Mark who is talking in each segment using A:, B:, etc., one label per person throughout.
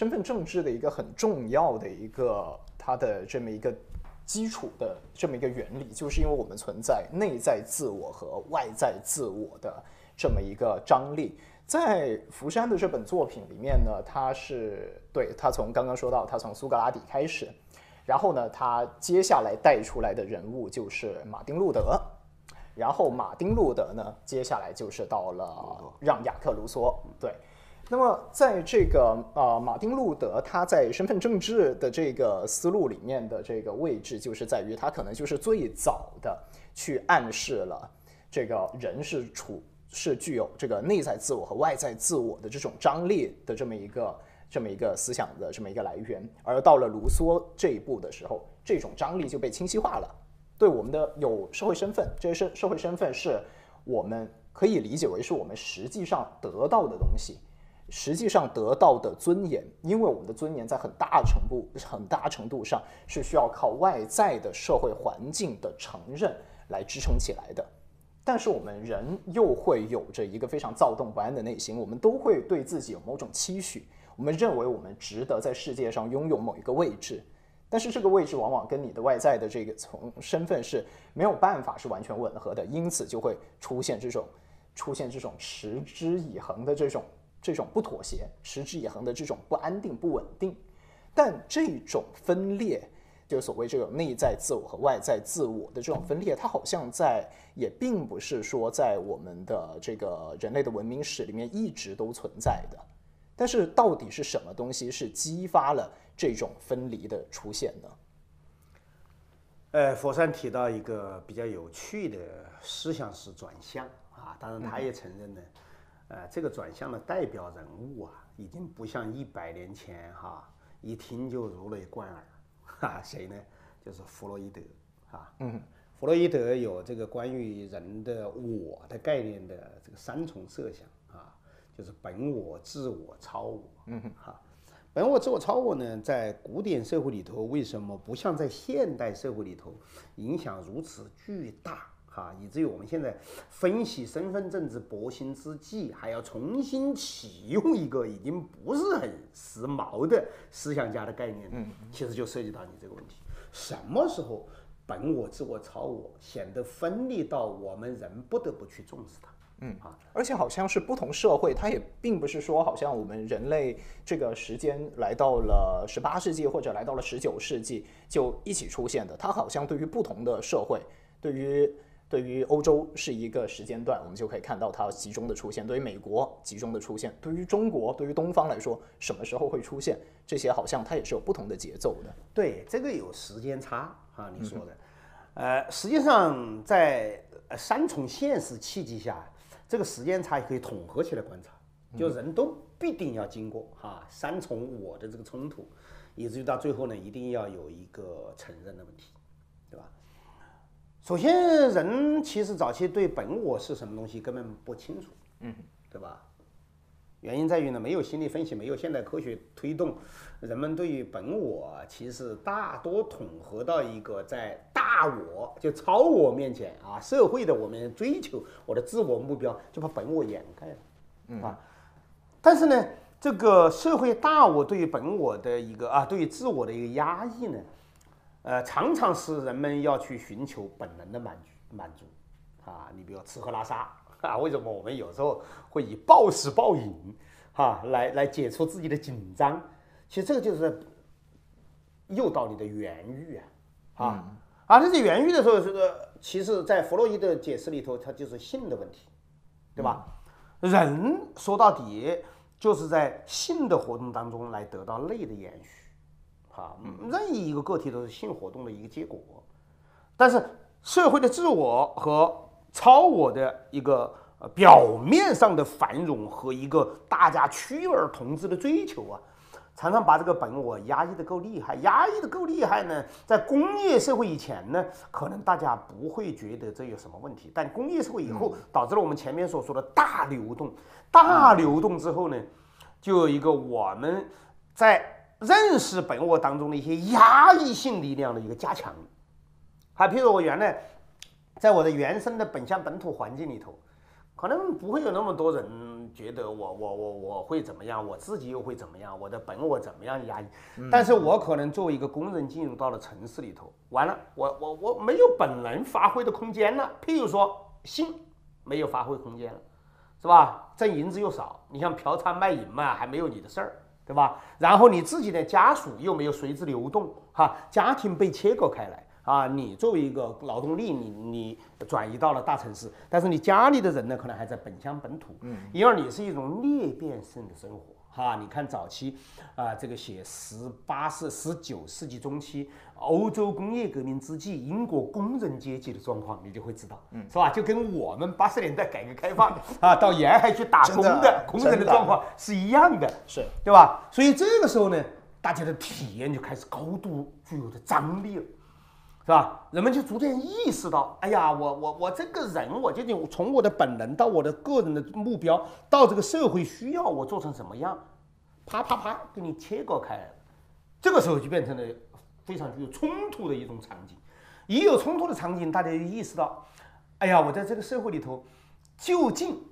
A: 身份政治的一个很重要的一个它的这么一个基础的这么一个原理，就是因为我们存在内在自我和外在自我的这么一个张力。在福山的这本作品里面呢，他是对他从刚刚说到他从苏格拉底开始，然后呢，他接下来带出来的人物就是马丁路德，然后马丁路德呢，接下来就是到了让雅克卢梭，对。那么在这个呃，马丁路德他在身份政治的这个思路里面的这个位置，就是在于他可能就是最早的去暗示了这个人是处是具有这个内在自我和外在自我的这种张力的这么一个这么一个思想的这么一个来源。而到了卢梭这一步的时候，这种张力就被清晰化了。对我们的有社会身份，这些社社会身份是我们可以理解为是我们实际上得到的东西。实际上得到的尊严，因为我们的尊严在很大程度、很大程度上是需要靠外在的社会环境的承认来支撑起来的。但是我们人又会有着一个非常躁动不安的内心，我们都会对自己有某种期许，我们认为我们值得在世界上拥有某一个位置。但是这个位置往往跟你的外在的这个从身份是没有办法是完全吻合的，因此就会出现这种出现这种持之以恒的这种。这种不妥协、持之以恒的这种不安定、不稳定，但这种分裂，就是所谓这种内在自我和外在自我的这种分裂，它好像在也并不是说在我们的这个人类的文明史里面一直都存在的。但是，到底是什么东西是激发了这种分离的出现呢？
B: 呃，佛山提到一个比较有趣的思想是转向啊，当然他也承认呢。呃，这个转向的代表人物啊，已经不像一百年前哈，一听就如雷贯耳，哈，谁呢？就是弗洛伊德，啊，嗯，弗洛伊德有这个关于人的我的概念的这个三重设想啊，就是本我、自我、超我，嗯哼，哈，本我、自我、超我呢，在古典社会里头，为什么不像在现代社会里头影响如此巨大？哈，以至于我们现在分析身份政治博兴之际，还要重新启用一个已经不是很时髦的思想家的概念。嗯，其实就涉及到你这个问题：什么时候本我、自我、超我显得分离到我们人不得不去重视它？
A: 嗯啊，而且好像是不同社会，它也并不是说好像我们人类这个时间来到了十八世纪或者来到了十九世纪就一起出现的。它好像对于不同的社会，对于对于欧洲是一个时间段，我们就可以看到它集中的出现；对于美国集中的出现；对于中国，对于东方来说，什么时候会出现？这些好像它也是有不同的节奏的。
B: 对，这个有时间差啊，你说的。呃，实际上在三重现实契机下，这个时间差也可以统合起来观察，就人都必定要经过哈三重我的这个冲突，以至于到最后呢，一定要有一个承认的问题。首先，人其实早期对本我是什么东西根本不清楚，嗯，对吧？原因在于呢，没有心理分析，没有现代科学推动，人们对于本我其实大多统合到一个在大我就超我面前啊，社会的我们追求我的自我目标，就把本我掩盖了，嗯啊。但是呢，这个社会大我对于本我的一个啊，对于自我的一个压抑呢？呃，常常是人们要去寻求本能的满足满足，啊，你比如吃喝拉撒 啊，为什么我们有时候会以暴食暴饮，哈，来来解除自己的紧张？其实这个就是诱导你的原欲啊，啊，而这是原欲的时候，这个其实在弗洛伊德解释里头，它就是性的问题，对吧？人说到底就是在性的活动当中来得到类的延续。啊，任意一个个体都是性活动的一个结果，但是社会的自我和超我的一个呃表面上的繁荣和一个大家趋而同之的追求啊，常常把这个本我压抑的够厉害，压抑的够厉害呢，在工业社会以前呢，可能大家不会觉得这有什么问题，但工业社会以后导致了我们前面所说的大流动，大流动之后呢，就有一个我们在。认识本我当中的一些压抑性力量的一个加强，还，譬如我原来在我的原生的本乡本土环境里头，可能不会有那么多人觉得我我我我会怎么样，我自己又会怎么样，我的本我怎么样压抑。但是我可能作为一个工人进入到了城市里头，完了，我我我没有本能发挥的空间了。譬如说性没有发挥空间了，是吧？挣银子又少，你像嫖娼卖淫嘛，还没有你的事儿，对吧？然后你自己的家属又没有随之流动，哈，家庭被切割开来。啊，你作为一个劳动力，你你转移到了大城市，但是你家里的人呢，可能还在本乡本土，嗯，因而你是一种裂变性的生活，哈，你看早期啊，这个写十八世、十九世纪中期欧洲工业革命之际，英国工人阶级的状况，你就会知道，嗯，是吧？就跟我们八十年代改革开放啊，到沿海去打工的工人的状况是一样的，
A: 是
B: 对吧？所以这个时候呢，大家的体验就开始高度具有的张力了。是吧？人们就逐渐意识到，哎呀，我我我这个人，我究竟从我的本能到我的个人的目标，到这个社会需要，我做成什么样，啪啪啪给你切割开来了。这个时候就变成了非常具有冲突的一种场景。一有冲突的场景，大家就意识到，哎呀，我在这个社会里头，究竟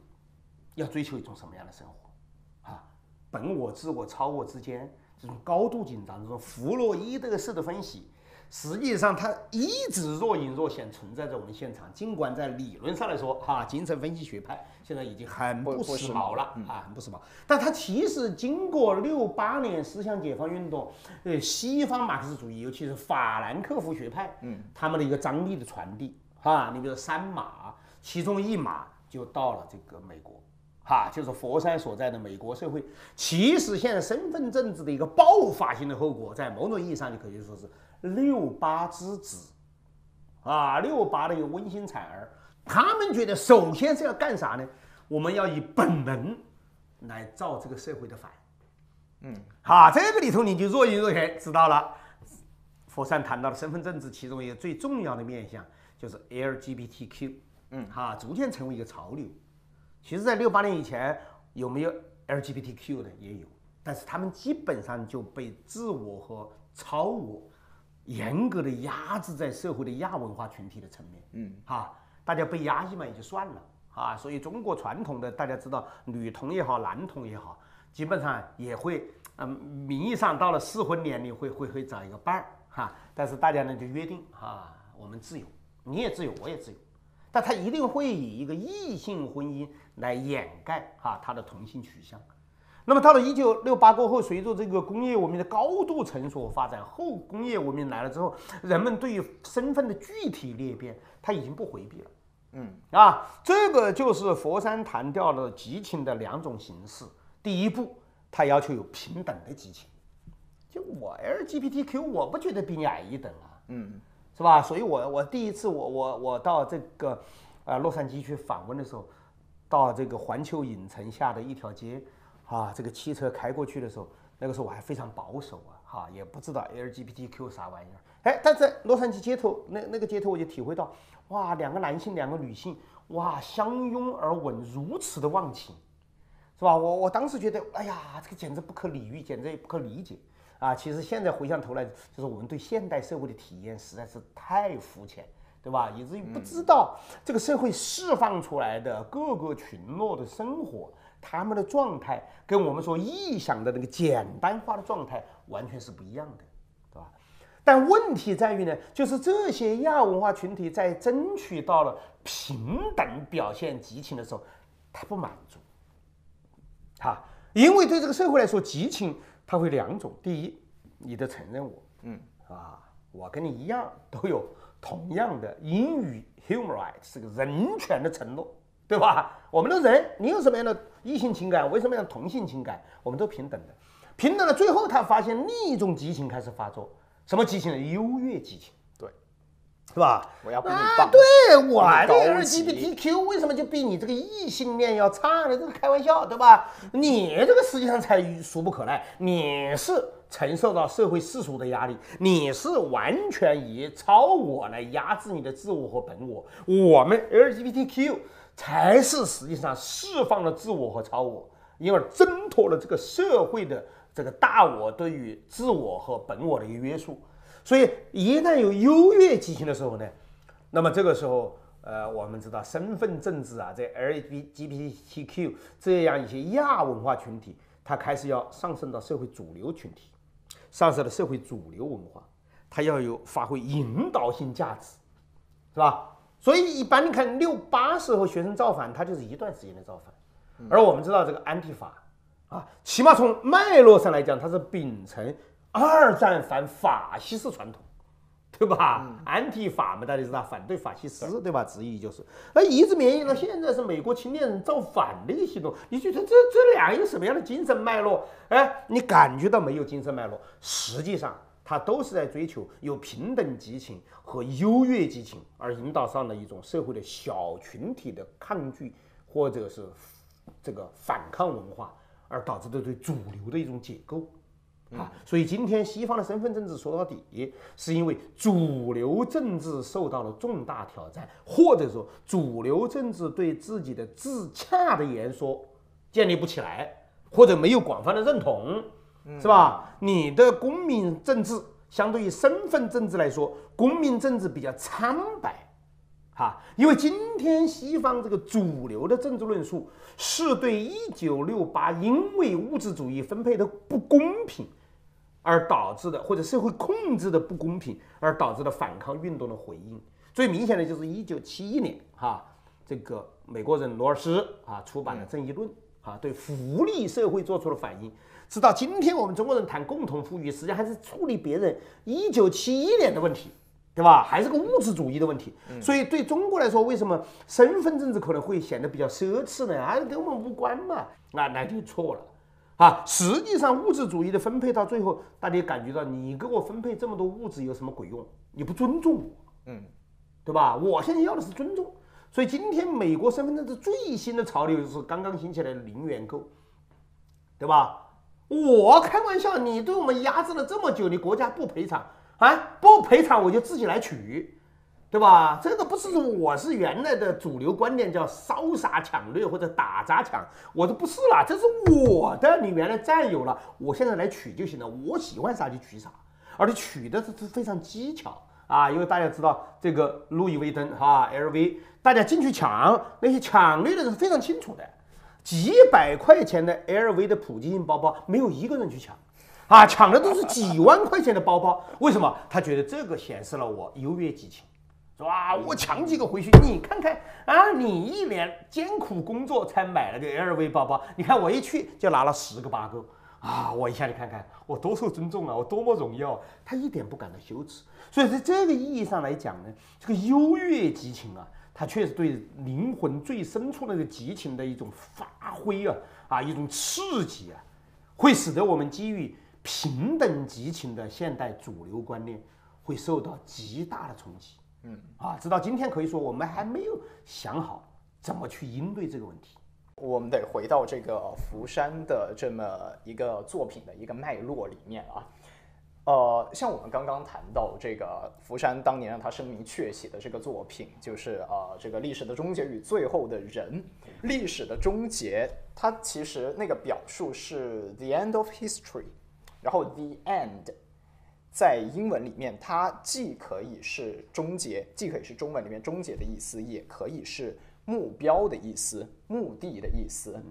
B: 要追求一种什么样的生活？啊，本我、自我、超我之间这种高度紧张，这种弗洛伊德式的分析。实际上，它一直若隐若现存在在我们现场。尽管在理论上来说，哈，精神分析学派现在已经很不时髦了啊，很不时髦。但它其实经过六八年思想解放运动，呃，西方马克思主义，尤其是法兰克福学派，嗯，他们的一个张力的传递，哈，你比如三马，其中一马就到了这个美国，哈，就是佛山所在的美国社会。其实现在身份政治的一个爆发性的后果，在某种意义上你可以说是。六八之子，啊，六八的一个温馨产儿，他们觉得首先是要干啥呢？我们要以本能来造这个社会的反。嗯，好，这个里头你就若隐若现知道了。佛山谈到的身份政治，其中一个最重要的面向就是 LGBTQ。嗯，哈，逐渐成为一个潮流。其实，在六八年以前，有没有 LGBTQ 的也有，但是他们基本上就被自我和超我。严格的压制在社会的亚文化群体的层面，嗯，哈，大家被压抑嘛也就算了，啊，所以中国传统的大家知道，女童也好，男童也好，基本上也会，嗯，名义上到了适婚年龄会会会找一个伴儿，哈，但是大家呢就约定，哈，我们自由，你也自由，我也自由，但他一定会以一个异性婚姻来掩盖，哈，他的同性取向。那么到了一九六八过后，随着这个工业文明的高度成熟发展，后工业文明来了之后，人们对于身份的具体裂变，他已经不回避了。嗯啊，这个就是佛山谈掉了激情的两种形式。第一步，他要求有平等的激情，就我 LGBTQ，我不觉得比你矮一等啊。嗯，是吧？所以我我第一次我我我到这个呃洛杉矶去访问的时候，到这个环球影城下的一条街。啊，这个汽车开过去的时候，那个时候我还非常保守啊，哈，也不知道 LGBTQ 啥玩意儿。哎，但在洛杉矶街头，那那个街头我就体会到，哇，两个男性，两个女性，哇，相拥而吻，如此的忘情，是吧？我我当时觉得，哎呀，这个简直不可理喻，简直也不可理解啊！其实现在回想头来，就是我们对现代社会的体验实在是太肤浅，对吧？以至于不知道这个社会释放出来的各个群落的生活。他们的状态跟我们所臆想的那个简单化的状态完全是不一样的，对吧？但问题在于呢，就是这些亚文化群体在争取到了平等表现激情的时候，他不满足，哈，因为对这个社会来说，激情它会两种：第一，你得承认我，嗯，啊，我跟你一样都有同样的英语 human right 是个人权的承诺。对吧？我们的人，你有什么样的异性情感，为什么样的同性情感，我们都平等的，平等了。最后他发现另一种激情开始发作，什么激情呢？优越激情，
A: 对，
B: 是吧？
A: 我要比你棒。
B: 对，我的 LGBTQ 为什么就比你这个异性恋要差呢？这是开玩笑，对吧？你这个实际上才俗不可耐，你是承受到社会世俗的压力，你是完全以超我来压制你的自我和本我。我们 LGBTQ。才是实际上释放了自我和超我，因而挣脱了这个社会的这个大我对于自我和本我的一个约束。所以一旦有优越激情的时候呢，那么这个时候呃，我们知道身份政治啊，在 LGBTQ 这样一些亚文化群体，它开始要上升到社会主流群体，上升到社会主流文化，它要有发挥引导性价值，是吧？所以一般你看六八时候学生造反，他就是一段时间的造反，而我们知道这个安提法啊，起码从脉络上来讲，它是秉承二战反法西斯传统。对吧？安提法嘛，大家知道反对法西斯，对吧？直译就是，那一直绵延到现在是美国青年人造反的一个系统。你觉得这这俩有什么样的精神脉络？哎，你感觉到没有精神脉络？实际上，他都是在追求有平等激情和优越激情，而引导上的一种社会的小群体的抗拒，或者是这个反抗文化，而导致的对主流的一种解构。啊，所以今天西方的身份政治说到底，是因为主流政治受到了重大挑战，或者说主流政治对自己的自洽的言说建立不起来，或者没有广泛的认同，是吧？你的公民政治相对于身份政治来说，公民政治比较苍白，哈，因为今天西方这个主流的政治论述是对一九六八因为物质主义分配的不公平。而导致的，或者社会控制的不公平，而导致的反抗运动的回应，最明显的就是一九七一年，哈，这个美国人罗尔斯啊出版了《正义论》，啊，对福利社会做出了反应。直到今天，我们中国人谈共同富裕，实际上还是处理别人一九七一年的问题，对吧？还是个物质主义的问题。所以对中国来说，为什么身份政治可能会显得比较奢侈呢？啊，跟我们无关嘛？那那就错了。啊，实际上物质主义的分配到最后，大家感觉到你给我分配这么多物质有什么鬼用？你不尊重我，嗯，对吧？我现在要的是尊重。所以今天美国身份证的最新的潮流就是刚刚兴起来的零元购，对吧？我开玩笑，你对我们压制了这么久，你国家不赔偿啊？不赔偿我就自己来取。对吧？这个不是我是原来的主流观念叫烧杀抢掠或者打砸抢，我都不是了，这是我的，你原来占有了，我现在来取就行了，我喜欢啥就取啥，而且取的是是非常技巧啊，因为大家知道这个路易威登哈 LV，大家进去抢，那些抢掠的人是非常清楚的，几百块钱的 LV 的普及性包包，没有一个人去抢，啊，抢的都是几万块钱的包包，为什么？他觉得这个显示了我优越激情。是吧？我抢几个回去，你看看啊！你一年艰苦工作才买了个 LV 包包，你看我一去就拿了十个八个啊！我一下你看看我多受尊重啊，我多么荣耀！他一点不感到羞耻。所以在这个意义上来讲呢，这个优越激情啊，它确实对灵魂最深处那个激情的一种发挥啊啊，一种刺激啊，会使得我们基于平等激情的现代主流观念会受到极大的冲击。嗯啊，直到今天可以说我们还没有想好怎么去应对这个问题。
A: 我们得回到这个福山的这么一个作品的一个脉络里面啊。呃，像我们刚刚谈到这个福山当年让他声名鹊起的这个作品，就是呃这个历史的终结与最后的人。历史的终结，它其实那个表述是 the end of history，然后 the end。在英文里面，它既可以是终结，既可以是中文里面终结的意思，也可以是目标的意思、目的的意思。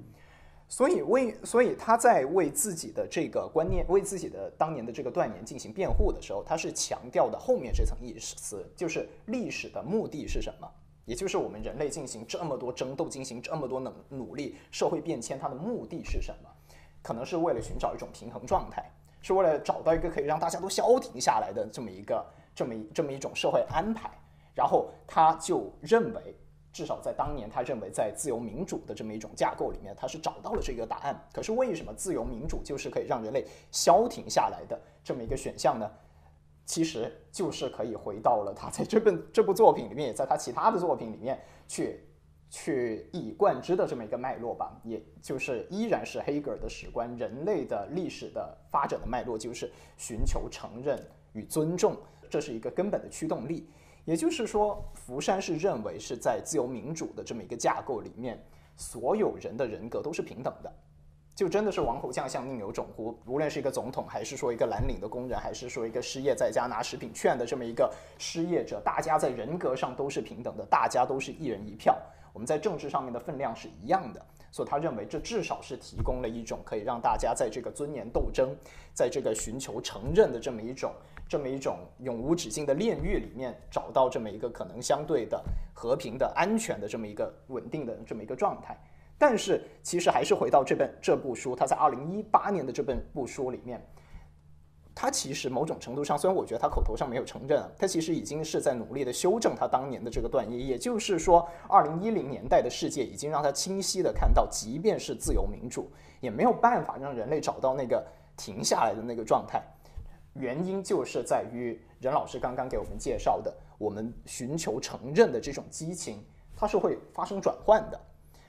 A: 所以为，所以他在为自己的这个观念、为自己的当年的这个断言进行辩护的时候，他是强调的后面这层意思，就是历史的目的是什么？也就是我们人类进行这么多争斗、进行这么多努努力、社会变迁，它的目的是什么？可能是为了寻找一种平衡状态。是为了找到一个可以让大家都消停下来的这么一个这么一这么一种社会安排，然后他就认为，至少在当年，他认为在自由民主的这么一种架构里面，他是找到了这个答案。可是为什么自由民主就是可以让人类消停下来的这么一个选项呢？其实就是可以回到了他在这本这部作品里面，也在他其他的作品里面去。去一以贯之的这么一个脉络吧，也就是依然是黑格尔的史观，人类的历史的发展的脉络就是寻求承认与尊重，这是一个根本的驱动力。也就是说，福山是认为是在自由民主的这么一个架构里面，所有人的人格都是平等的，就真的是王侯将相宁有种乎？无论是一个总统，还是说一个蓝领的工人，还是说一个失业在家拿食品券的这么一个失业者，大家在人格上都是平等的，大家都是一人一票，我们在政治上面的分量是一样的。所以他认为这至少是提供了一种可以让大家在这个尊严斗争，在这个寻求承认的这么一种这么一种永无止境的炼狱里面，找到这么一个可能相对的和平的安全的这么一个稳定的这么一个状态。但是，其实还是回到这本这部书，他在二零一八年的这本部书里面，他其实某种程度上，虽然我觉得他口头上没有承认，他其实已经是在努力的修正他当年的这个断言。也就是说，二零一零年代的世界已经让他清晰的看到，即便是自由民主，也没有办法让人类找到那个停下来的那个状态。原因就是在于任老师刚刚给我们介绍的，我们寻求承认的这种激情，它是会发生转换的。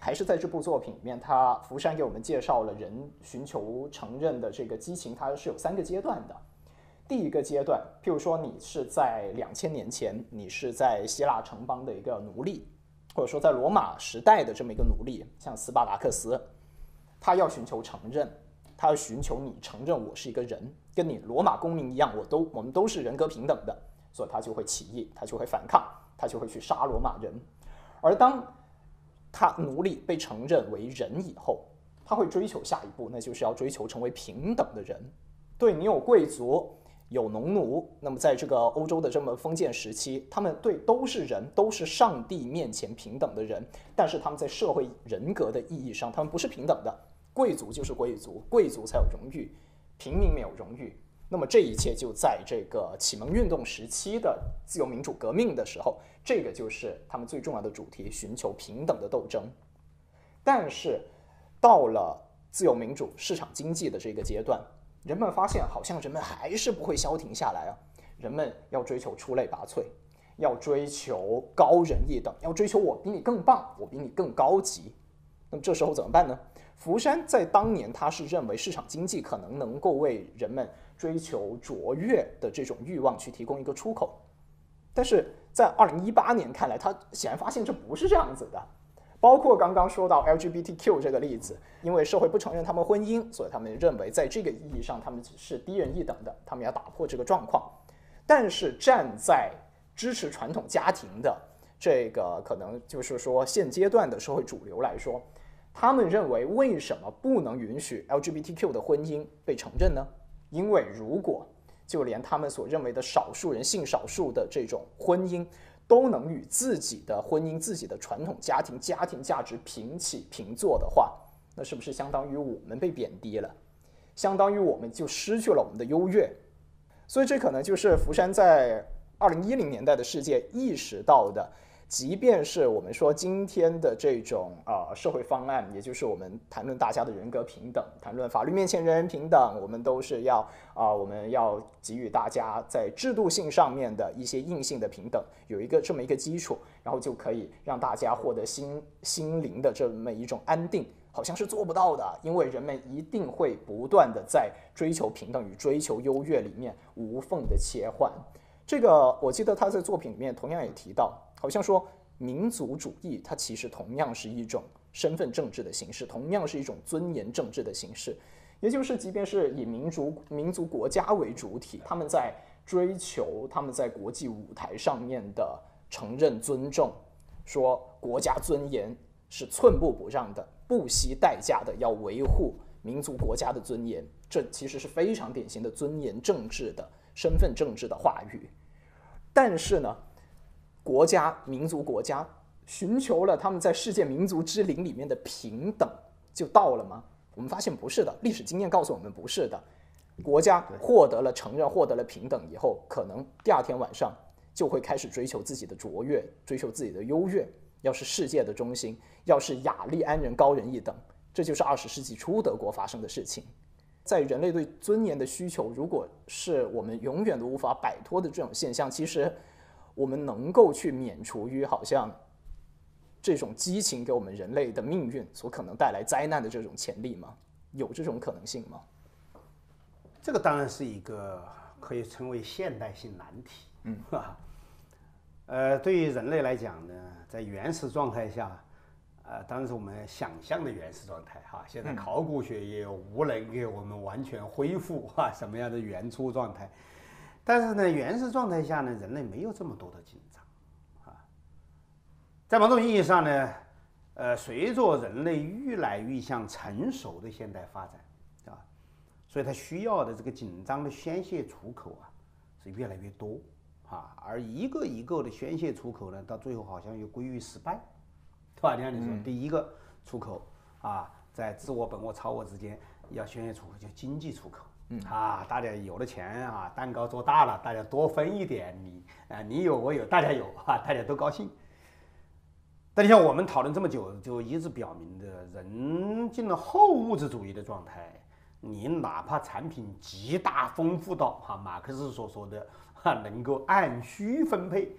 A: 还是在这部作品里面，他福山给我们介绍了人寻求承认的这个激情，它是有三个阶段的。第一个阶段，譬如说你是在两千年前，你是在希腊城邦的一个奴隶，或者说在罗马时代的这么一个奴隶，像斯巴达克斯，他要寻求承认，他要寻求你承认我是一个人，跟你罗马公民一样，我都我们都是人格平等的，所以他就会起义，他就会反抗，他就会去杀罗马人。而当他奴隶被承认为人以后，他会追求下一步，那就是要追求成为平等的人。对你有贵族，有农奴，那么在这个欧洲的这么封建时期，他们对都是人，都是上帝面前平等的人。但是他们在社会人格的意义上，他们不是平等的。贵族就是贵族，贵族才有荣誉，平民没有荣誉。那么这一切就在这个启蒙运动时期的自由民主革命的时候，这个就是他们最重要的主题：寻求平等的斗争。但是到了自由民主市场经济的这个阶段，人们发现好像人们还是不会消停下来啊！人们要追求出类拔萃，要追求高人一等，要追求我比你更棒，我比你更高级。那么这时候怎么办呢？福山在当年他是认为市场经济可能能够为人们。追求卓越的这种欲望去提供一个出口，但是在二零一八年看来，他显然发现这不是这样子的。包括刚刚说到 LGBTQ 这个例子，因为社会不承认他们婚姻，所以他们认为在这个意义上他们是低人一等的，他们要打破这个状况。但是站在支持传统家庭的这个可能就是说现阶段的社会主流来说，他们认为为什么不能允许 LGBTQ 的婚姻被承认呢？因为如果就连他们所认为的少数人性少数的这种婚姻都能与自己的婚姻、自己的传统家庭、家庭价值平起平坐的话，那是不是相当于我们被贬低了？相当于我们就失去了我们的优越？所以这可能就是福山在二零一零年代的世界意识到的。即便是我们说今天的这种啊社会方案，也就是我们谈论大家的人格平等，谈论法律面前人人平等，我们都是要啊我们要给予大家在制度性上面的一些硬性的平等，有一个这么一个基础，然后就可以让大家获得心心灵的这么一种安定，好像是做不到的，因为人们一定会不断的在追求平等与追求优越里面无缝的切换。这个我记得他在作品里面同样也提到。好像说民族主义，它其实同样是一种身份政治的形式，同样是一种尊严政治的形式。也就是，即便是以民族、民族国家为主体，他们在追求他们在国际舞台上面的承认、尊重，说国家尊严是寸步不让的，不惜代价的要维护民族国家的尊严。这其实是非常典型的尊严政治的身份政治的话语。但是呢？国家、民族、国家寻求了他们在世界民族之林里面的平等，就到了吗？我们发现不是的，历史经验告诉我们不是的。国家获得了承认、获得了平等以后，可能第二天晚上就会开始追求自己的卓越，追求自己的优越，要是世界的中心，要是雅利安人高人一等。这就是二十世纪初德国发生的事情。在人类对尊严的需求，如果是我们永远都无法摆脱的这种现象，其实。我们能够去免除于好像这种激情给我们人类的命运所可能带来灾难的这种潜力吗？有这种可能性吗？
B: 这个当然是一个可以称为现代性难题。
A: 嗯，哈
B: 呃，对于人类来讲呢，在原始状态下，呃，当然是我们想象的原始状态哈。现在考古学也无能给我们完全恢复哈什么样的原初状态，但是呢，原始状态下呢，人类没有这么多的紧张啊。在某种意义上呢，呃，随着人类越来越向成熟的现代发展啊，所以它需要的这个紧张的宣泄出口啊是越来越多啊，而一个一个的宣泄出口呢，到最后好像又归于失败。对吧？你看，你说第一个出口啊，在自我、本我、超我之间要宣泄出口，就经济出口。嗯啊，大家有了钱啊，蛋糕做大了，大家多分一点，你啊，你有我有，大家有啊，大家都高兴。但你像我们讨论这么久，就一直表明的，人进了后物质主义的状态，你哪怕产品极大丰富到哈马克思所说的哈能够按需分配，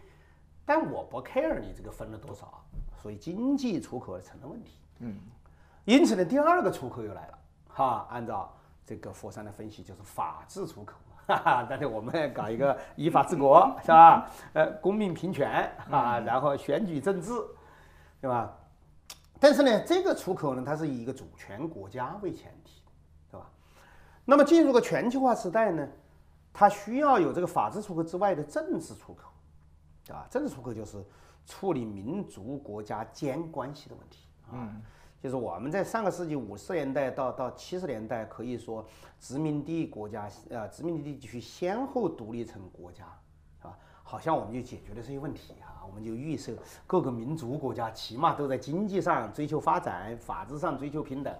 B: 但我不 care 你这个分了多少。所以经济出口成了问题，嗯，因此呢，第二个出口又来了，哈，按照这个佛山的分析，就是法治出口，哈哈，但是我们搞一个依法治国，是吧？呃，公民平权啊，然后选举政治，对吧？但是呢，这个出口呢，它是以一个主权国家为前提，对吧？那么进入个全球化时代呢，它需要有这个法治出口之外的政治出口，啊，政治出口就是。处理民族国家间关系的问题啊，就是我们在上个世纪五十年代到到七十年代，可以说殖民地国家呃殖民地地区先后独立成国家，啊，好像我们就解决了这些问题啊，我们就预设各个民族国家起码都在经济上追求发展，法治上追求平等，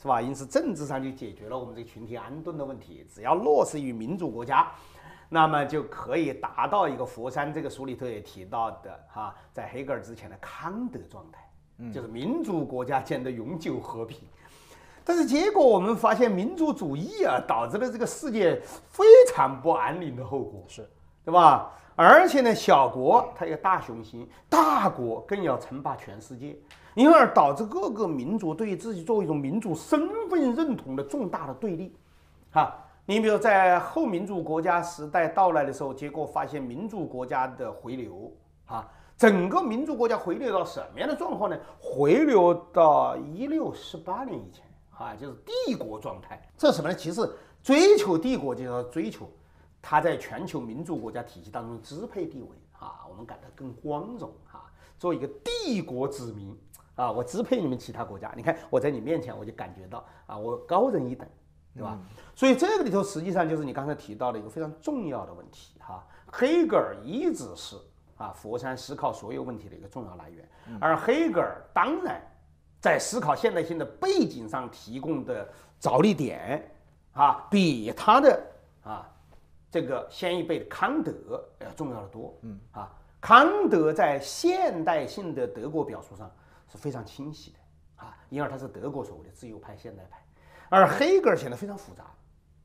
B: 是吧？因此政治上就解决了我们这个群体安顿的问题，只要落实于民主国家。那么就可以达到一个佛山这个书里头也提到的哈，在黑格尔之前的康德状态，就是民族国家间的永久和平。但是结果我们发现，民族主义啊，导致了这个世界非常不安宁的后果，
A: 是
B: 对吧？而且呢，小国它有大雄心，大国更要称霸全世界，因而导致各个民族对于自己作为一种民族身份认同的重大的对立，哈。你比如在后民主国家时代到来的时候，结果发现民主国家的回流啊，整个民族国家回流到什么样的状况呢？回流到一六四八年以前啊，就是帝国状态。这是什么呢？其实追求帝国就要追求它在全球民族国家体系当中支配地位啊，我们感到更光荣啊，做一个帝国子民啊，我支配你们其他国家。你看我在你面前，我就感觉到啊，我高人一等。对吧？所以这个里头实际上就是你刚才提到的一个非常重要的问题哈。黑格尔一直是啊佛山思考所有问题的一个重要来源，而黑格尔当然在思考现代性的背景上提供的着力点啊，比他的啊这个先一辈的康德要重要的多。嗯啊，康德在现代性的德国表述上是非常清晰的啊，因而他是德国所谓的自由派现代派。而黑格尔显得非常复杂，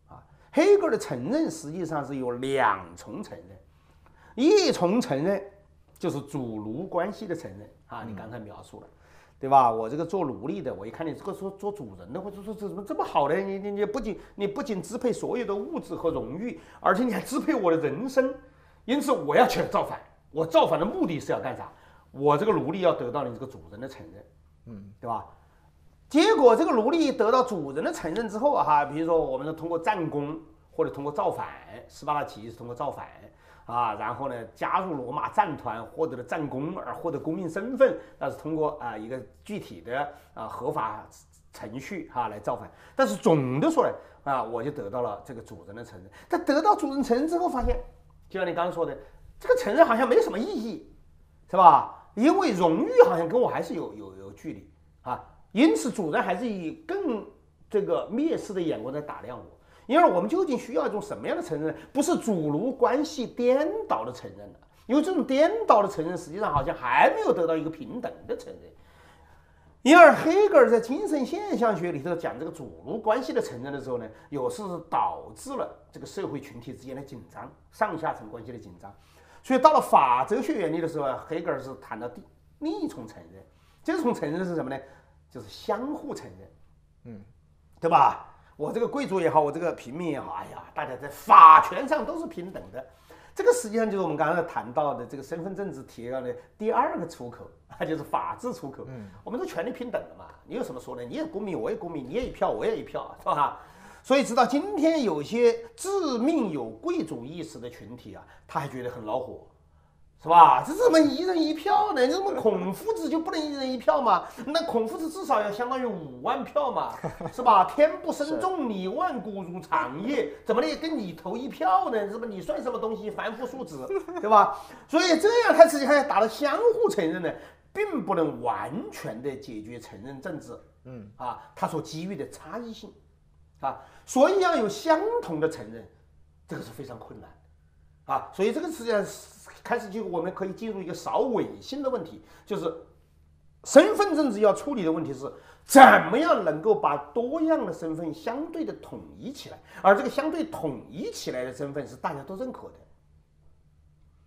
B: 啊，黑格尔的承认实际上是有两重承认，一重承认就是主奴关系的承认啊，你刚才描述了，对吧？我这个做奴隶的，我一看你这个说做主人的，或者说这怎么这么好呢？你你你不仅你不仅支配所有的物质和荣誉，而且你还支配我的人生，因此我要去造反。我造反的目的是要干啥？我这个奴隶要得到你这个主人的承认，嗯，对吧？结果这个奴隶得到主人的承认之后啊，哈，比如说我们是通过战功或者通过造反，斯巴达起义是通过造反啊，然后呢加入罗马战团获得了战功而获得公民身份，那是通过啊一个具体的啊合法程序哈来造反。但是总的说来啊，我就得到了这个主人的承认。但得到主人承认之后，发现就像你刚刚说的，这个承认好像没什么意义，是吧？因为荣誉好像跟我还是有有有距离啊。因此，主人还是以更这个蔑视的眼光在打量我。因为我们究竟需要一种什么样的承认？不是主奴关系颠倒的承认了，因为这种颠倒的承认，实际上好像还没有得到一个平等的承认。因而，黑格尔在精神现象学里头讲这个主奴关系的承认的时候呢，有时是导致了这个社会群体之间的紧张，上下层关系的紧张。所以，到了法哲学原理的时候，黑格尔是谈到第另一重承认。这重承认是什么呢？就是相互承认，嗯，对吧？我这个贵族也好，我这个平民也好，哎呀，大家在法权上都是平等的。这个实际上就是我们刚才谈到的这个身份政治提高的第二个出口，那就是法治出口。嗯，我们都权利平等的嘛，你有什么说的？你也公民，我也公民，你也一票，我也一票，是吧？所以直到今天，有些致命有贵族意识的群体啊，他还觉得很恼火。是吧？这怎么一人一票呢？这怎么孔夫子就不能一人一票吗？那孔夫子至少要相当于五万票嘛，是吧？天不生众里，万古如长夜，怎么的跟你投一票呢？是吧？你算什么东西？凡夫俗子，对吧？所以这样，他实际上达到相互承认呢，并不能完全的解决承认政治，嗯啊，他所基于的差异性，啊，所以要有相同的承认，这个是非常困难，啊，所以这个实际上是。开始就我们可以进入一个少伪性的问题，就是身份证制要处理的问题是怎么样能够把多样的身份相对的统一起来，而这个相对统一起来的身份是大家都认可的，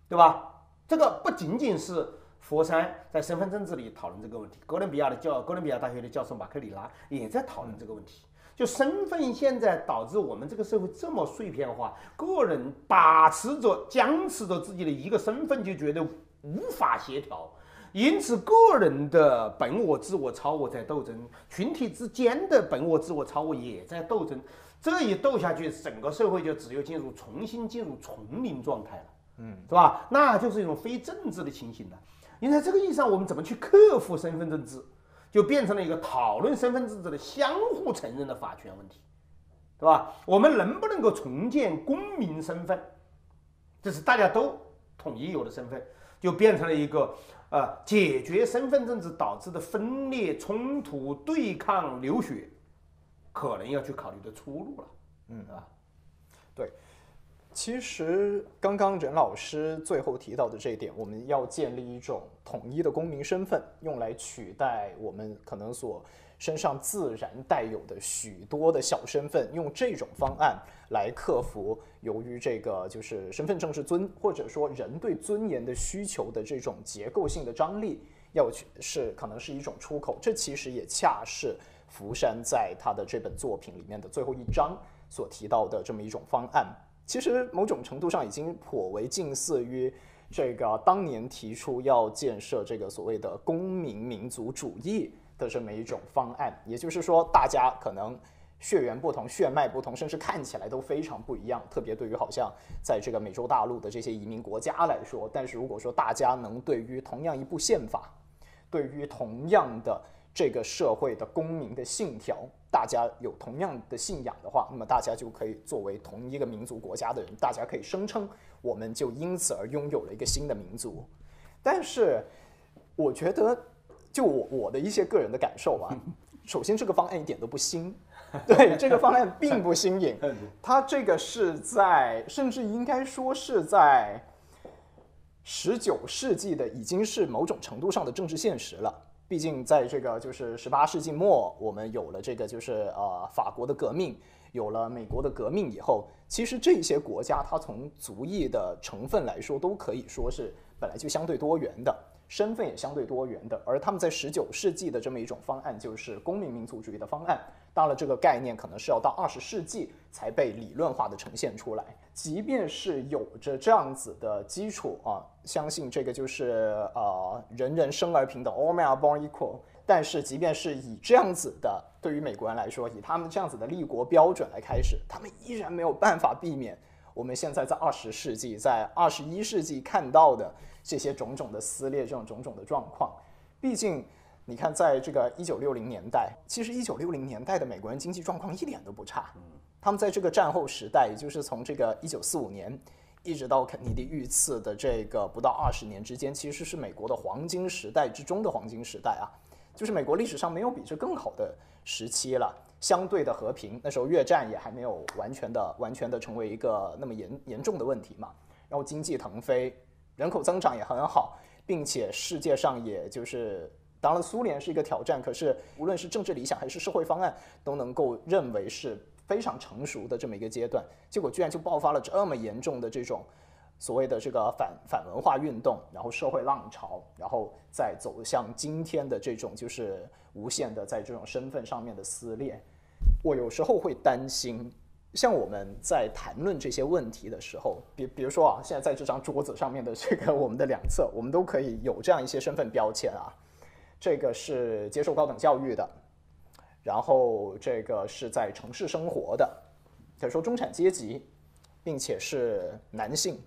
B: 对吧？这个不仅仅是佛山在身份证制里讨论这个问题，哥伦比亚的教哥伦比亚大学的教授马克里拉也在讨论这个问题。就身份现在导致我们这个社会这么碎片化，个人把持着、僵持着自己的一个身份，就觉得无法协调，因此个人的本我、自我、超我在斗争，群体之间的本我、自我、超我也在斗争。这一斗下去，整个社会就只有进入重新进入丛林状态了，嗯，是吧？那就是一种非政治的情形了。因为在这个意义上，我们怎么去克服身份证制？就变成了一个讨论身份制度的相互承认的法权问题，对吧？我们能不能够重建公民身份？这是大家都统一有的身份，就变成了一个呃解决身份政治导致的分裂、冲突、对抗、流血，可能要去考虑的出路了。嗯啊，
A: 对。其实刚刚任老师最后提到的这一点，我们要建立一种统一的公民身份，用来取代我们可能所身上自然带有的许多的小身份，用这种方案来克服由于这个就是身份证是尊或者说人对尊严的需求的这种结构性的张力，要去是可能是一种出口。这其实也恰是福山在他的这本作品里面的最后一章所提到的这么一种方案。其实某种程度上已经颇为近似于这个当年提出要建设这个所谓的公民民族主义的这么一种方案。也就是说，大家可能血缘不同、血脉不同，甚至看起来都非常不一样。特别对于好像在这个美洲大陆的这些移民国家来说，但是如果说大家能对于同样一部宪法，对于同样的这个社会的公民的信条。大家有同样的信仰的话，那么大家就可以作为同一个民族国家的人，大家可以声称我们就因此而拥有了一个新的民族。但是，我觉得就我我的一些个人的感受啊，首先这个方案一点都不新，对这个方案并不新颖，它这个是在甚至应该说是在十九世纪的已经是某种程度上的政治现实了。毕竟，在这个就是十八世纪末，我们有了这个就是呃法国的革命，有了美国的革命以后，其实这些国家它从族裔的成分来说，都可以说是本来就相对多元的。身份也相对多元的，而他们在十九世纪的这么一种方案，就是公民民族主义的方案。当然，这个概念可能是要到二十世纪才被理论化的呈现出来。即便是有着这样子的基础啊，相信这个就是呃人人生而平等，all men are born equal。但是，即便是以这样子的，对于美国人来说，以他们这样子的立国标准来开始，他们依然没有办法避免我们现在在二十世纪、在二十一世纪看到的。这些种种的撕裂，这种种种的状况，毕竟你看，在这个一九六零年代，其实一九六零年代的美国人经济状况一点都不差。他们在这个战后时代，也就是从这个一九四五年一直到肯尼迪遇刺的这个不到二十年之间，其实是美国的黄金时代之中的黄金时代啊！就是美国历史上没有比这更好的时期了。相对的和平，那时候越战也还没有完全的、完全的成为一个那么严严重的问题嘛。然后经济腾飞。人口增长也很好，并且世界上也就是，当然苏联是一个挑战，可是无论是政治理想还是社会方案，都能够认为是非常成熟的这么一个阶段。结果居然就爆发了这么严重的这种所谓的这个反反文化运动，然后社会浪潮，然后再走向今天的这种就是无限的在这种身份上面的撕裂。我有时候会担心，像我们在谈论这些问题的时候，比比如说啊，现在在这张桌子上面的这个我们的两侧，我们都可以有这样一些身份标签啊。这个是接受高等教育的，然后这个是在城市生活的，可以说中产阶级，并且是男性，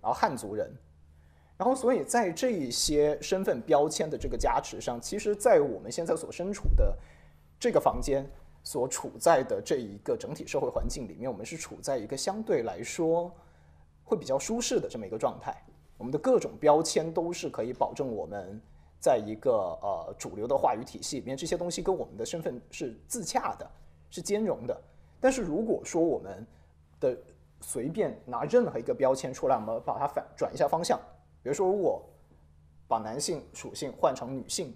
A: 然后汉族人，然后所以在这一些身份标签的这个加持上，其实，在我们现在所身处的这个房间。所处在的这一个整体社会环境里面，我们是处在一个相对来说会比较舒适的这么一个状态。我们的各种标签都是可以保证我们在一个呃主流的话语体系里面，这些东西跟我们的身份是自洽的，是兼容的。但是如果说我们的随便拿任何一个标签出来，我们把它反转一下方向，比如说如果把男性属性换成女性，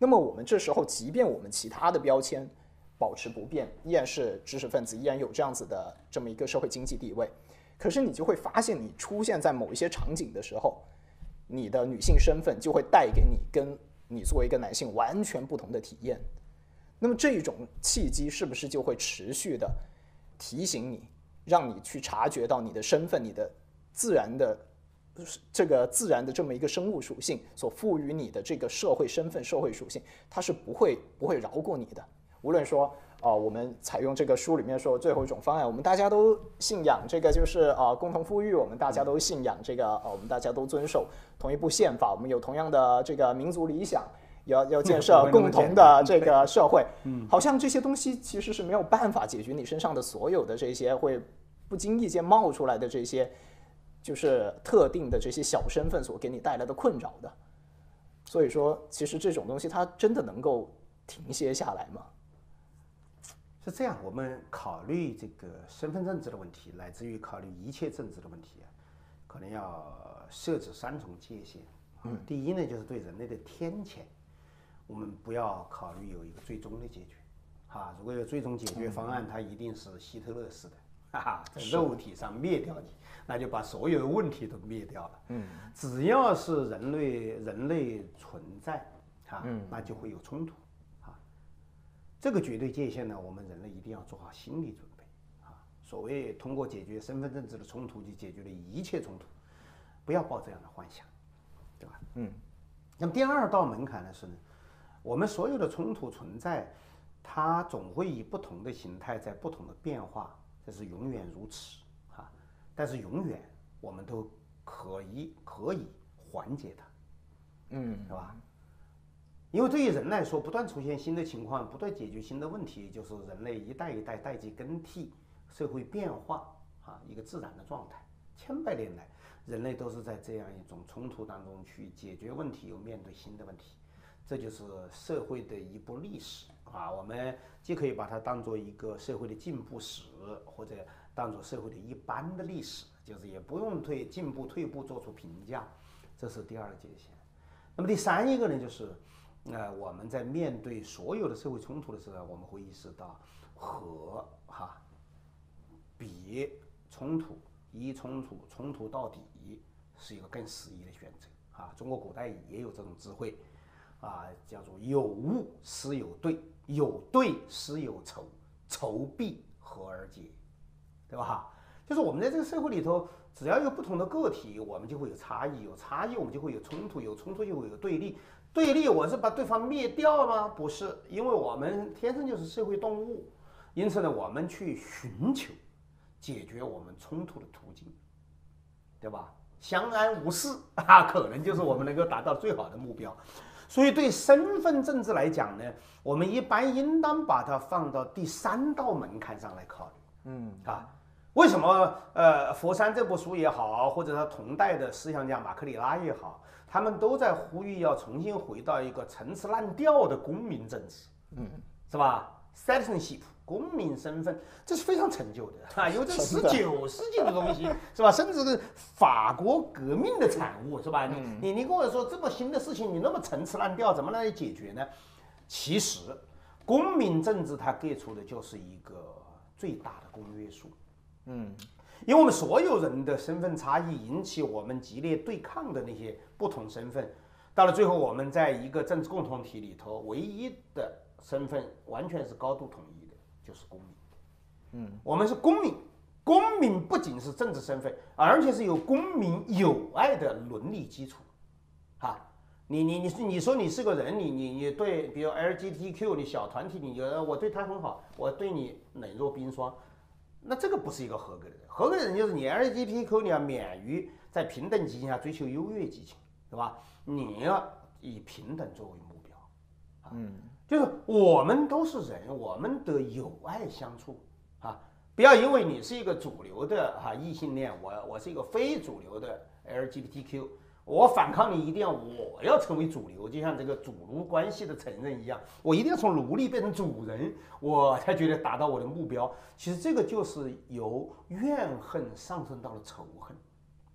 A: 那么我们这时候即便我们其他的标签。保持不变，依然是知识分子，依然有这样子的这么一个社会经济地位。可是你就会发现，你出现在某一些场景的时候，你的女性身份就会带给你跟你作为一个男性完全不同的体验。那么这种契机是不是就会持续的提醒你，让你去察觉到你的身份、你的自然的这个自然的这么一个生物属性所赋予你的这个社会身份、社会属性，它是不会不会饶过你的。无论说，呃，我们采用这个书里面说最后一种方案，我们大家都信仰这个就是呃共同富裕，我们大家都信仰这个，呃，我们大家都遵守同一部宪法，我们有同样的这个民族理想，要要建设 共同的这个社会，嗯，好像这些东西其实是没有办法解决你身上的所有的这些会不经意间冒出来的这些，就是特定的这些小身份所给你带来的困扰的。所以说，其实这种东西它真的能够停歇下来吗？
B: 是这样，我们考虑这个身份政治的问题，乃至于考虑一切政治的问题啊，可能要设置三重界限。嗯，第一呢，就是对人类的天谴，我们不要考虑有一个最终的解决。哈，如果有最终解决方案，它一定是希特勒式的，哈哈，在肉体上灭掉你，那就把所有的问题都灭掉了。嗯，只要是人类人类存在，哈，那就会有冲突。这个绝对界限呢，我们人类一定要做好心理准备啊！所谓通过解决身份政治的冲突就解决了一切冲突，不要抱这样的幻想，对吧？嗯。那么第二道门槛呢是呢，我们所有的冲突存在，它总会以不同的形态在不同的变化，这是永远如此啊！但是永远我们都可以可以缓解它，嗯，是吧？因为对于人来说，不断出现新的情况，不断解决新的问题，就是人类一代一代代际更替、社会变化啊一个自然的状态。千百年来，人类都是在这样一种冲突当中去解决问题，又面对新的问题，这就是社会的一部历史啊。我们既可以把它当做一个社会的进步史，或者当做社会的一般的历史，就是也不用对进步退步做出评价。这是第二个界限。那么第三一个呢，就是。那我们在面对所有的社会冲突的时候，我们会意识到和哈比冲突一冲突冲突到底是一个更适宜的选择啊。中国古代也有这种智慧啊，叫做有物思有对，有对思有仇，仇必和而解，对吧？就是我们在这个社会里头，只要有不同的个体，我们就会有差异，有差异我们就会有冲突，有冲突就会有对立。对立，我是把对方灭掉吗？不是，因为我们天生就是社会动物，因此呢，我们去寻求解决我们冲突的途径，对吧？相安无事 啊，可能就是我们能够达到最好的目标。所以，对身份政治来讲呢，我们一般应当把它放到第三道门槛上来考虑。嗯啊，为什么？呃，佛山这部书也好，或者他同代的思想家马克里拉也好。他们都在呼吁要重新回到一个陈词滥调的公民政治，嗯，是吧？citizenship 公民身份，这是非常陈旧的 啊，因为这十九世纪的东西，是吧？甚至是法国革命的产物，是吧？你你你跟我说这么新的事情，你那么陈词滥调，怎么来解决呢？其实，公民政治它给出的就是一个最大的公约数，嗯。因为我们所有人的身份差异引起我们激烈对抗的那些不同身份，到了最后，我们在一个政治共同体里头，唯一的身份完全是高度统一的，就是公民。嗯，我们是公民，公民不仅是政治身份，而且是有公民友爱的伦理基础，哈。你你你是你说你是个人，你你你对，比如 LGBTQ，你小团体，你觉得我对他很好，我对你冷若冰霜，那这个不是一个合格的人。合格的人就是你 LGBTQ，你要免于在平等激情下追求优越激情，对吧？你要以平等作为目标，嗯，就是我们都是人，我们得友爱相处啊，不要因为你是一个主流的哈异性恋，我我是一个非主流的 LGBTQ。我反抗你，一定要我要成为主流，就像这个主奴关系的承认一样，我一定要从奴隶变成主人，我才觉得达到我的目标。其实这个就是由怨恨上升到了仇恨，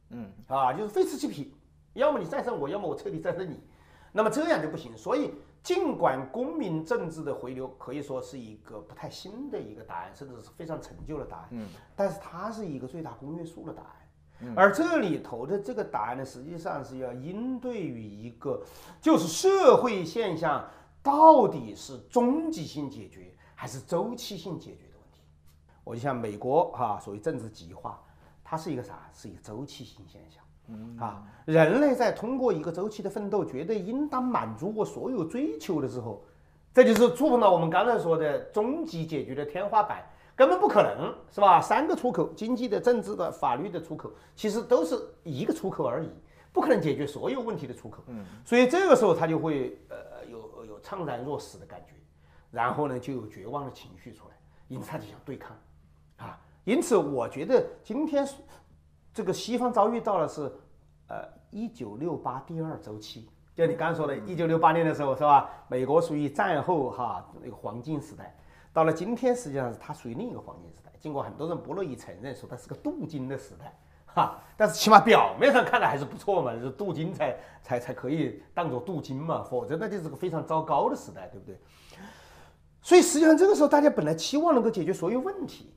B: 嗯啊，就是非此即彼，要么你战胜我，要么我彻底战胜你，那么这样就不行。所以，尽管公民政治的回流可以说是一个不太新的一个答案，甚至是非常陈旧的答案，嗯，但是它是一个最大公约数的答案。而这里头的这个答案呢，实际上是要应对于一个，就是社会现象到底是终极性解决还是周期性解决的问题。我就像美国哈，所谓政治极化，它是一个啥？是一个周期性现象。嗯啊，人类在通过一个周期的奋斗，绝对应当满足我所有追求的时候，这就是触碰到我们刚才说的终极解决的天花板。根本不可能是吧？三个出口，经济的、政治的、法律的出口，其实都是一个出口而已，不可能解决所有问题的出口。嗯，所以这个时候他就会呃有有怅然若失的感觉，然后呢就有绝望的情绪出来，因此他就想对抗啊。因此我觉得今天这个西方遭遇到的是呃一九六八第二周期，就你刚刚说的，一九六八年的时候是吧？美国属于战后哈那个黄金时代。到了今天，实际上是它属于另一个黄金时代。尽管很多人不乐意承认，说它是个镀金的时代，哈，但是起码表面上看来还是不错嘛，是镀金才才才可以当做镀金嘛，否则那就是个非常糟糕的时代，对不对？所以实际上这个时候，大家本来期望能够解决所有问题，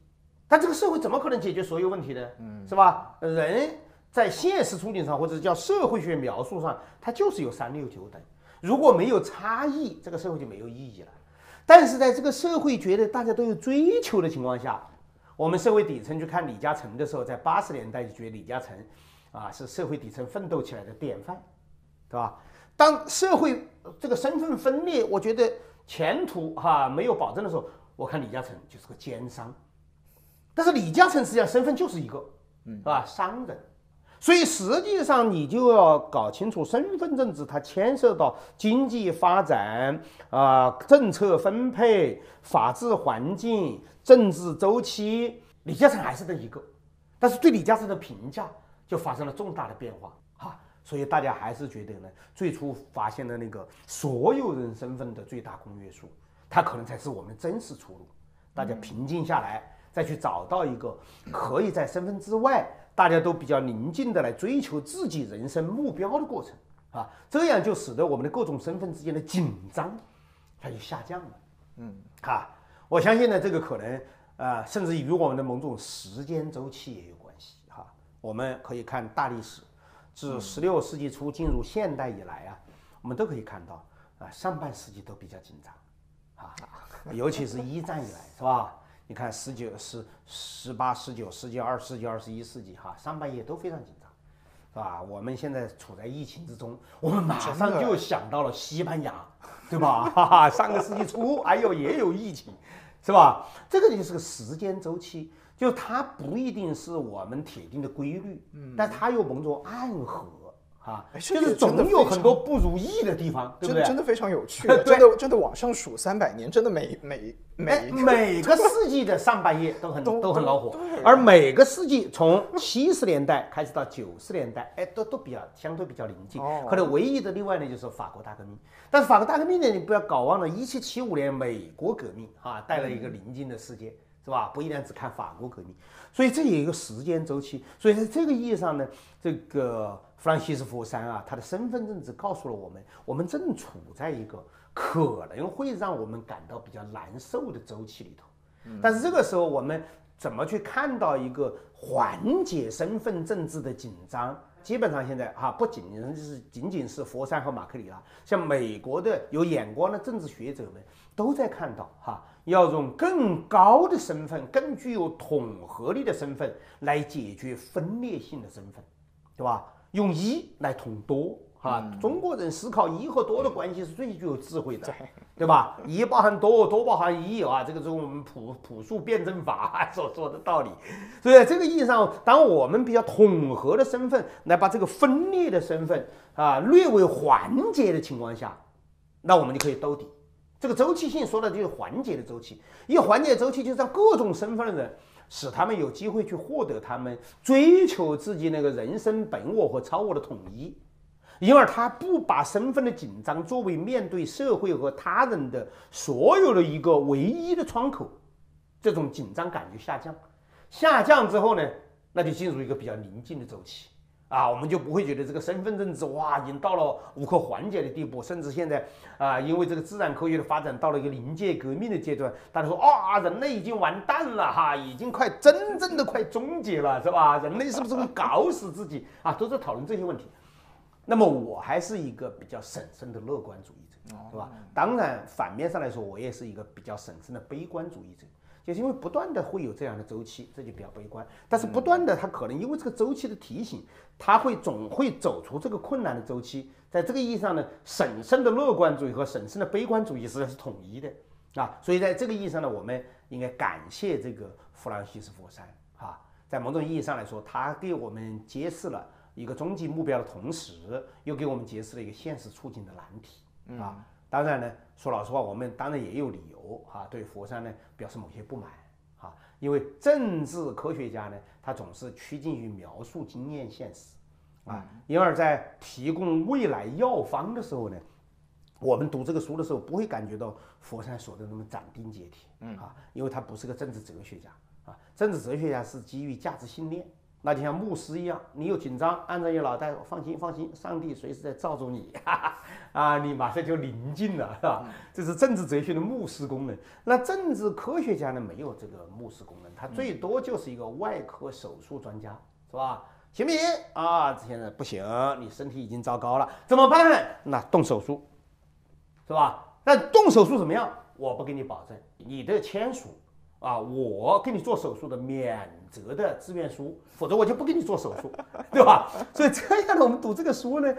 B: 但这个社会怎么可能解决所有问题呢？嗯，是吧？人在现实处境上，或者叫社会学描述上，它就是有三六九等。如果没有差异，这个社会就没有意义了。但是在这个社会觉得大家都有追求的情况下，我们社会底层去看李嘉诚的时候，在八十年代就觉得李嘉诚，啊是社会底层奋斗起来的典范，对吧？当社会这个身份分裂，我觉得前途哈没有保证的时候，我看李嘉诚就是个奸商。但是李嘉诚实际上身份就是一个，嗯，是吧？商人。所以实际上，你就要搞清楚身份政治，它牵涉到经济发展啊、政策分配、法治环境、政治周期。李嘉诚还是这一个，但是对李嘉诚的评价就发生了重大的变化哈。所以大家还是觉得呢，最初发现的那个所有人身份的最大公约数，它可能才是我们真实出路。大家平静下来，再去找到一个可以在身份之外。大家都比较宁静的来追求自己人生目标的过程啊，这样就使得我们的各种身份之间的紧张，它就下降了。嗯，哈，我相信呢，这个可能啊，甚至与我们的某种时间周期也有关系哈。我们可以看大历史，自十六世纪初进入现代以来啊，我们都可以看到啊，上半世纪都比较紧张啊，尤其是一战以来，是吧？你看，十九、十、十八、十九世纪、二十世纪、二十一世纪，哈，上半叶都非常紧张，是吧？我们现在处在疫情之中，我们马上就想到了西班牙，对吧？哈哈，上个世纪初，哎呦，也有疫情，是吧？这个就是个时间周期，就它不一定是我们铁定的规律，嗯，但它又某种暗合。啊，就是总有很多不如意的地方，对不对？
A: 真的非常有趣，真的真的往上数三百年，真的每每每
B: 每个世纪的上半叶都很都很恼火，而每个世纪从七十年代开始到九十年代，哎，都都比较相对比较宁静。可能唯一的例外呢，就是法国大革命。但是法国大革命呢，你不要搞忘了，一七七五年美国革命啊，带来一个宁静的世界，是吧？不一定只看法国革命，所以这有一个时间周期。所以在这个意义上呢，这个。弗朗西斯福山啊，他的身份政治告诉了我们，我们正处在一个可能会让我们感到比较难受的周期里头。但是这个时候，我们怎么去看到一个缓解身份政治的紧张？基本上现在哈，不仅仅是仅仅是佛山和马克里拉，像美国的有眼光的政治学者们都在看到哈，要用更高的身份、更具有统合力的身份来解决分裂性的身份，对吧？用一来统多。啊，中国人思考一和多的关系是最具有智慧的，对吧？一包含多，多包含一啊，这个是我们朴朴素辩证法所说的道理。所以，在这个意义上，当我们比较统合的身份来把这个分裂的身份啊略微缓解的情况下，那我们就可以兜底。这个周期性说的就是缓解的周期，一缓解周期，就是让各种身份的人，使他们有机会去获得他们追求自己那个人生本我和超我的统一。因而他不把身份的紧张作为面对社会和他人的所有的一个唯一的窗口，这种紧张感就下降，下降之后呢，那就进入一个比较宁静的周期啊，我们就不会觉得这个身份政治哇已经到了无可缓解的地步，甚至现在啊，因为这个自然科学的发展到了一个临界革命的阶段，大家说啊，人类已经完蛋了哈，已经快真正的快终结了是吧？人类是不是会搞死自己啊？都在讨论这些问题。那么我还是一个比较审慎的乐观主义者，对吧？当然，反面上来说，我也是一个比较审慎的悲观主义者，就是因为不断的会有这样的周期，这就比较悲观。但是不断的，它可能因为这个周期的提醒，它会总会走出这个困难的周期。在这个意义上呢，审慎的乐观主义和审慎的悲观主义实际上是统一的啊。所以在这个意义上呢，我们应该感谢这个弗朗西斯·佛山啊，在某种意义上来说，他给我们揭示了。一个终极目标的同时，又给我们揭示了一个现实处境的难题啊！当然呢，说老实话，我们当然也有理由啊，对佛山呢表示某些不满啊，因为政治科学家呢，他总是趋近于描述经验现实啊，因而，在提供未来药方的时候呢，我们读这个书的时候，不会感觉到佛山说的那么斩钉截铁，嗯啊，因为他不是个政治哲学家啊，政治哲学家是基于价值信念。那就像牧师一样，你又紧张，按着你脑袋，放心放心，上帝随时在罩着你，哈哈，啊，你马上就宁静了，是吧？这是政治哲学的牧师功能。那政治科学家呢，没有这个牧师功能，他最多就是一个外科手术专家，是吧？行不行啊？现在不行，你身体已经糟糕了，怎么办？那动手术，是吧？那动手术怎么样？我不给你保证，你的签署。啊，我给你做手术的免责的自愿书，否则我就不给你做手术，对吧？所以这样的，我们读这个书呢，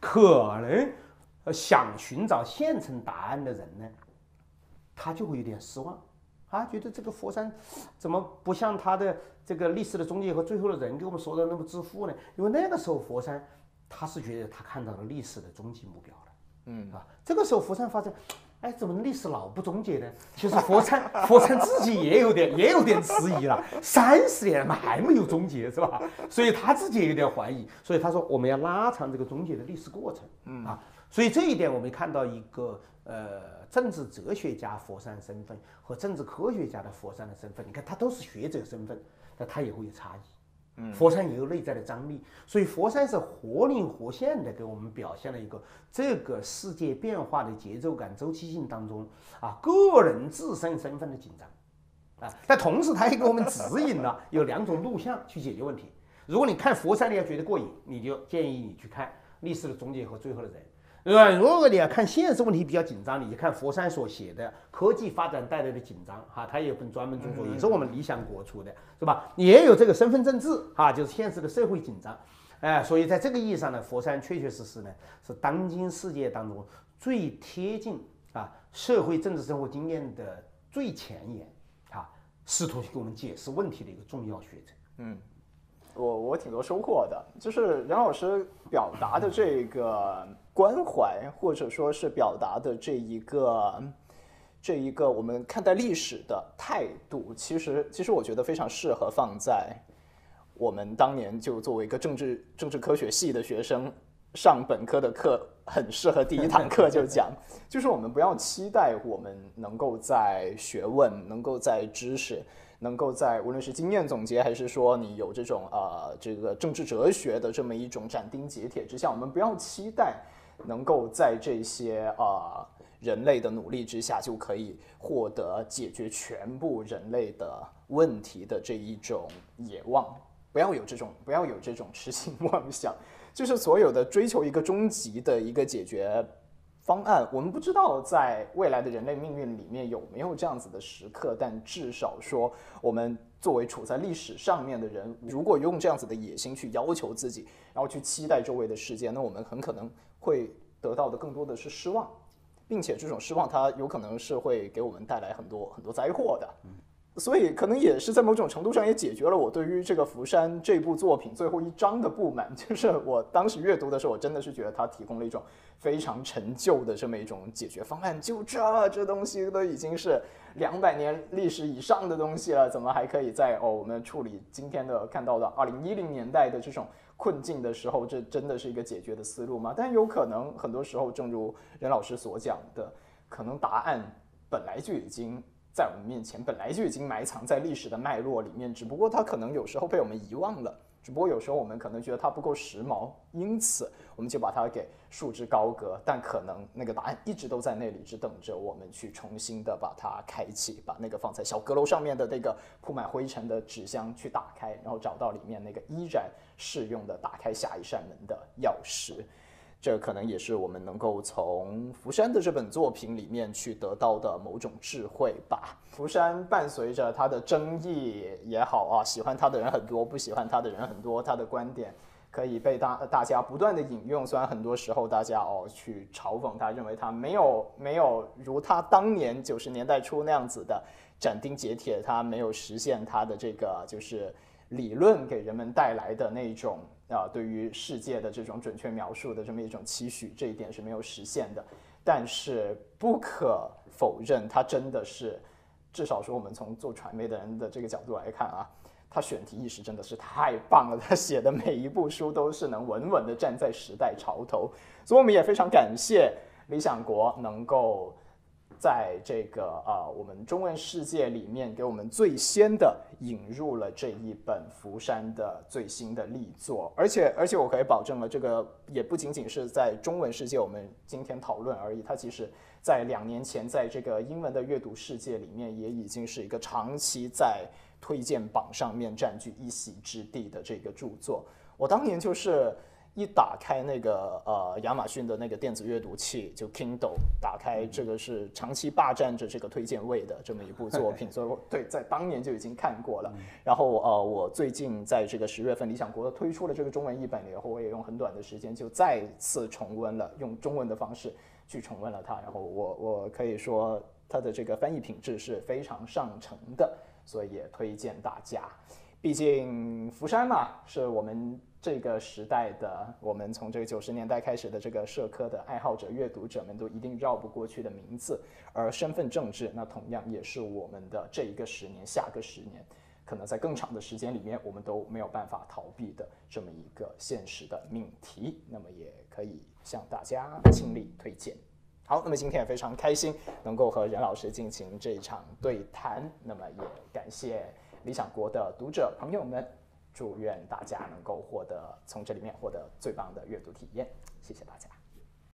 B: 可能想寻找现成答案的人呢，他就会有点失望，啊，觉得这个佛山怎么不像他的这个历史的终结和最后的人给我们说的那么自负呢？因为那个时候佛山他是觉得他看到了历史的终极目标了，嗯啊，这个时候佛山发现。哎，怎么历史老不终结呢？其实佛山，佛山自己也有点，也有点迟疑了。三十年了嘛，还没有终结，是吧？所以他自己也有点怀疑。所以他说，我们要拉长这个终结的历史过程。嗯啊，所以这一点我们看到一个呃，政治哲学家佛山身份和政治科学家的佛山的身份，你看他都是学者身份，那他也会有差异。佛山也有内在的张力，所以佛山是活灵活现的给我们表现了一个这个世界变化的节奏感、周期性当中啊，个人自身身份的紧张啊，但同时他也给我们指引了 有两种路向去解决问题。如果你看佛山你要觉得过瘾，你就建议你去看历史的终结和最后的人。对吧？如果你要看现实问题比较紧张，你就看佛山所写的科技发展带来的紧张，哈，它也有本专门著作，也是我们理想国出的，是吧？也有这个身份政治，哈，就是现实的社会紧张，哎，所以在这个意义上呢，佛山确确实实呢是当今世界当中最贴近啊社会政治生活经验的最前沿，啊，试图去给我们解释问题的一个重要学者，嗯。
A: 我我挺多收获的，就是梁老师表达的这个关怀，或者说是表达的这一个这一个我们看待历史的态度，其实其实我觉得非常适合放在我们当年就作为一个政治政治科学系的学生上本科的课，很适合第一堂课就讲，就是我们不要期待我们能够在学问，能够在知识。能够在无论是经验总结，还是说你有这种呃这个政治哲学的这么一种斩钉截铁之下，我们不要期待能够在这些啊人类的努力之下就可以获得解决全部人类的问题的这一种野望，不要有这种不要有这种痴心妄想，就是所有的追求一个终极的一个解决。方案。我们不知道在未来的人类命运里面有没有这样子的时刻，但至少说，我们作为处在历史上面的人，如果用这样子的野心去要求自己，然后去期待周围的世界，那我们很可能会得到的更多的是失望，并且这种失望它有可能是会给我们带来很多很多灾祸的。所以可能也是在某种程度上也解决了我对于这个《福山》这部作品最后一章的不满，就是我当时阅读的时候，我真的是觉得它提供了一种非常陈旧的这么一种解决方案。就这这东西都已经是两百年历史以上的东西了，怎么还可以在哦我们处理今天的看到的二零一零年代的这种困境的时候，这真的是一个解决的思路吗？但有可能很多时候，正如任老师所讲的，可能答案本来就已经。在我们面前本来就已经埋藏在历史的脉络里面，只不过它可能有时候被我们遗忘了，只不过有时候我们可能觉得它不够时髦，因此我们就把它给束之高阁。但可能那个答案一直都在那里，只等着我们去重新的把它开启，把那个放在小阁楼上面的那个铺满灰尘的纸箱去打开，然后找到里面那个依然适用的打开下一扇门的钥匙。这可能也是我们能够从福山的这本作品里面去得到的某种智慧吧。福山伴随着他的争议也好啊，喜欢他的人很多，不喜欢他的人很多，他的观点可以被大大家不断的引用。虽然很多时候大家哦去嘲讽他，认为他没有没有如他当年九十年代初那样子的斩钉截铁，他没有实现他的这个就是理论给人们带来的那种。啊，对于世界的这种准确描述的这么一种期许，这一点是没有实现的。但是不可否认，他真的是，至少说我们从做传媒的人的这个角度来看啊，他选题意识真的是太棒了。他写的每一部书都是能稳稳的站在时代潮头，所以我们也非常感谢理想国能够。在这个啊，我们中文世界里面，给我们最先的引入了这一本福山的最新的力作，而且而且我可以保证了，这个也不仅仅是在中文世界我们今天讨论而已，它其实在两年前在这个英文的阅读世界里面，也已经是一个长期在推荐榜上面占据一席之地的这个著作。我当年就是。一打开那个呃亚马逊的那个电子阅读器，就 Kindle，打开这个是长期霸占着这个推荐位的这么一部作品，所以我对在当年就已经看过了。然后呃，我最近在这个十月份，理想国推出了这个中文译本以后，我也用很短的时间就再次重温了，用中文的方式去重温了它。然后我我可以说它的这个翻译品质是非常上乘的，所以也推荐大家。毕竟福山嘛，是我们。这个时代的我们，从这个九十年代开始的这个社科的爱好者、阅读者们都一定绕不过去的名字。而身份政治，那同样也是我们的这一个十年、下个十年，可能在更长的时间里面，我们都没有办法逃避的这么一个现实的命题。那么也可以向大家倾力推荐。好，那么今天也非常开心能够和任老师进行这一场对谈。那么也感谢理想国的读者朋友们。祝愿大家能够获得从这里面获得最棒的阅读体验，谢谢大家。